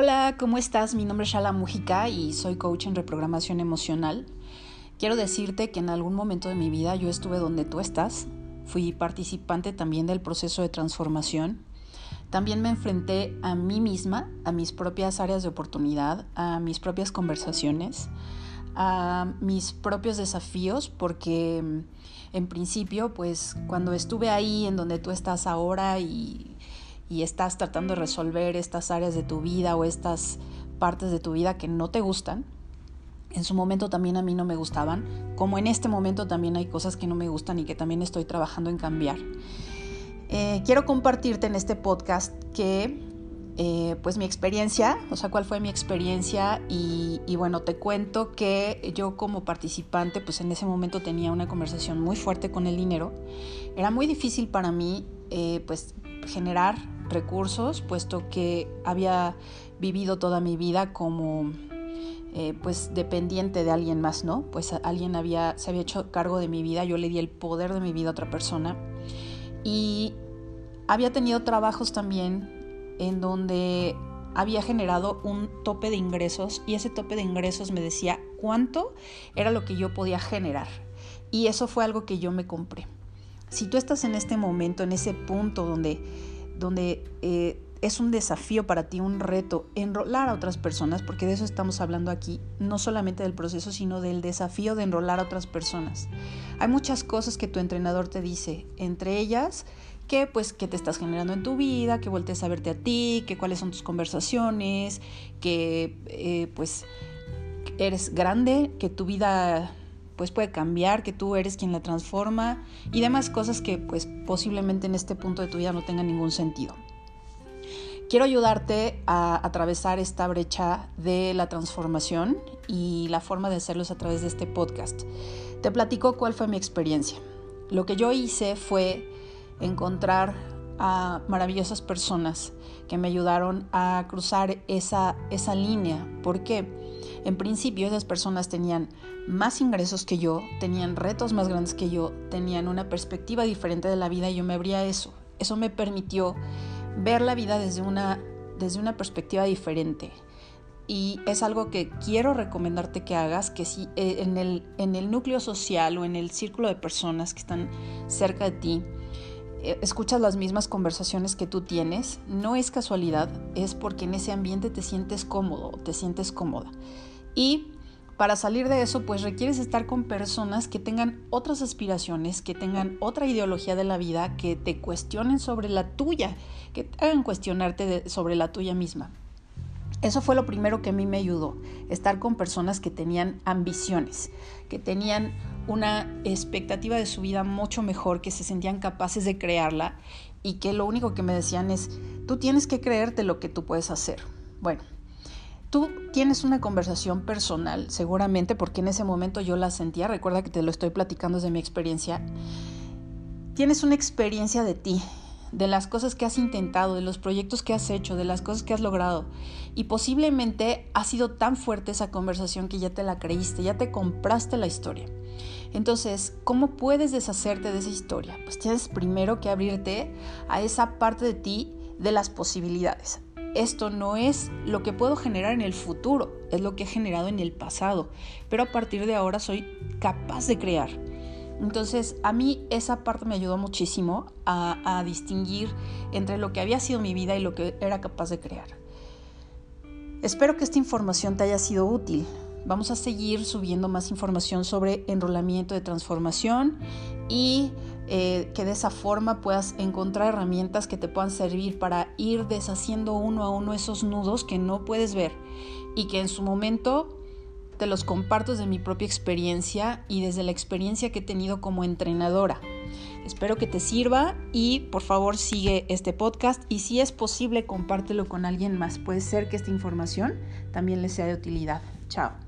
Hola, ¿cómo estás? Mi nombre es Shala Mujica y soy coach en reprogramación emocional. Quiero decirte que en algún momento de mi vida yo estuve donde tú estás. Fui participante también del proceso de transformación. También me enfrenté a mí misma, a mis propias áreas de oportunidad, a mis propias conversaciones, a mis propios desafíos, porque en principio, pues cuando estuve ahí en donde tú estás ahora y y estás tratando de resolver estas áreas de tu vida o estas partes de tu vida que no te gustan, en su momento también a mí no me gustaban, como en este momento también hay cosas que no me gustan y que también estoy trabajando en cambiar. Eh, quiero compartirte en este podcast que eh, pues mi experiencia, o sea, cuál fue mi experiencia y, y, bueno, te cuento que yo como participante, pues en ese momento tenía una conversación muy fuerte con el dinero. Era muy difícil para mí, eh, pues, generar recursos, puesto que había vivido toda mi vida como eh, pues dependiente de alguien más, ¿no? Pues alguien había, se había hecho cargo de mi vida, yo le di el poder de mi vida a otra persona y había tenido trabajos también en donde había generado un tope de ingresos y ese tope de ingresos me decía cuánto era lo que yo podía generar y eso fue algo que yo me compré. Si tú estás en este momento, en ese punto donde donde eh, es un desafío para ti, un reto, enrolar a otras personas, porque de eso estamos hablando aquí, no solamente del proceso, sino del desafío de enrolar a otras personas. Hay muchas cosas que tu entrenador te dice, entre ellas que pues que te estás generando en tu vida, que voltees a verte a ti, que cuáles son tus conversaciones, que eh, pues eres grande, que tu vida pues puede cambiar, que tú eres quien la transforma y demás cosas que pues posiblemente en este punto de tu vida no tengan ningún sentido. Quiero ayudarte a atravesar esta brecha de la transformación y la forma de hacerlo es a través de este podcast. Te platico cuál fue mi experiencia. Lo que yo hice fue encontrar a maravillosas personas que me ayudaron a cruzar esa, esa línea. ¿Por qué? En principio esas personas tenían más ingresos que yo, tenían retos más grandes que yo, tenían una perspectiva diferente de la vida y yo me abría eso. Eso me permitió ver la vida desde una, desde una perspectiva diferente. Y es algo que quiero recomendarte que hagas, que si eh, en el, en el núcleo social o en el círculo de personas que están cerca de ti, escuchas las mismas conversaciones que tú tienes, no es casualidad, es porque en ese ambiente te sientes cómodo, te sientes cómoda. Y para salir de eso, pues requieres estar con personas que tengan otras aspiraciones, que tengan otra ideología de la vida, que te cuestionen sobre la tuya, que te hagan cuestionarte sobre la tuya misma. Eso fue lo primero que a mí me ayudó, estar con personas que tenían ambiciones, que tenían una expectativa de su vida mucho mejor, que se sentían capaces de crearla y que lo único que me decían es, tú tienes que creerte lo que tú puedes hacer. Bueno, Tú tienes una conversación personal, seguramente, porque en ese momento yo la sentía, recuerda que te lo estoy platicando desde mi experiencia. Tienes una experiencia de ti, de las cosas que has intentado, de los proyectos que has hecho, de las cosas que has logrado. Y posiblemente ha sido tan fuerte esa conversación que ya te la creíste, ya te compraste la historia. Entonces, ¿cómo puedes deshacerte de esa historia? Pues tienes primero que abrirte a esa parte de ti de las posibilidades, esto no es lo que puedo generar en el futuro, es lo que he generado en el pasado, pero a partir de ahora soy capaz de crear. Entonces a mí esa parte me ayudó muchísimo a, distinguir entre lo que había sido mi vida y lo que era capaz de crear. Espero que esta información te haya sido útil. Vamos a seguir subiendo más información sobre enrolamiento de transformación y eh, que de esa forma puedas encontrar herramientas que te puedan servir para ir deshaciendo uno a uno esos nudos que no puedes ver y que en su momento te los comparto desde mi propia experiencia y desde la experiencia que he tenido como entrenadora. Espero que te sirva y por favor sigue este podcast y si es posible compártelo con alguien más. Puede ser que esta información también le sea de utilidad. Chao.